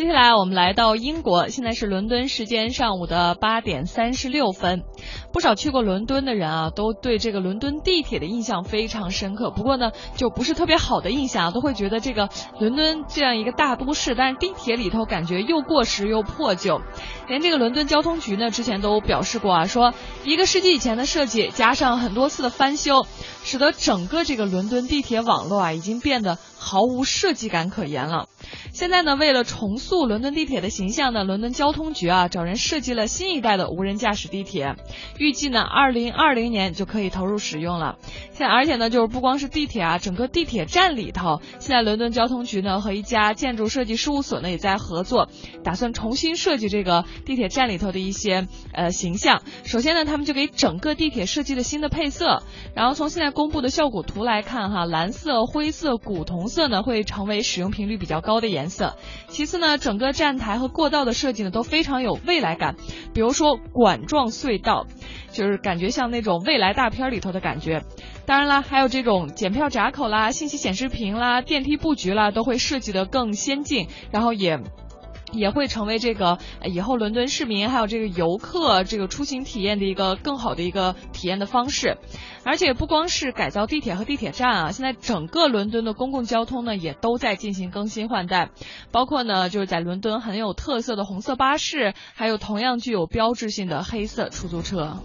接下来我们来到英国，现在是伦敦时间上午的八点三十六分。不少去过伦敦的人啊，都对这个伦敦地铁的印象非常深刻。不过呢，就不是特别好的印象，都会觉得这个伦敦这样一个大都市，但是地铁里头感觉又过时又破旧。连这个伦敦交通局呢，之前都表示过啊，说一个世纪以前的设计，加上很多次的翻修，使得整个这个伦敦地铁网络啊，已经变得毫无设计感可言了。现在呢，为了重塑伦敦地铁的形象呢，伦敦交通局啊找人设计了新一代的无人驾驶地铁，预计呢二零二零年就可以投入使用了。现在而且呢，就是不光是地铁啊，整个地铁站里头，现在伦敦交通局呢和一家建筑设计事务所呢也在合作，打算重新设计这个地铁站里头的一些呃形象。首先呢，他们就给整个地铁设计了新的配色，然后从现在公布的效果图来看哈，蓝色、灰色、古铜色呢会成为使用频率比较高的颜色。其次呢，整个站台和过道的设计呢都非常有未来感，比如说管状隧道，就是感觉像那种未来大片里头的感觉。当然啦，还有这种检票闸口啦、信息显示屏啦、电梯布局啦，都会设计的更先进，然后也。也会成为这个以后伦敦市民还有这个游客这个出行体验的一个更好的一个体验的方式，而且不光是改造地铁和地铁站啊，现在整个伦敦的公共交通呢也都在进行更新换代，包括呢就是在伦敦很有特色的红色巴士，还有同样具有标志性的黑色出租车。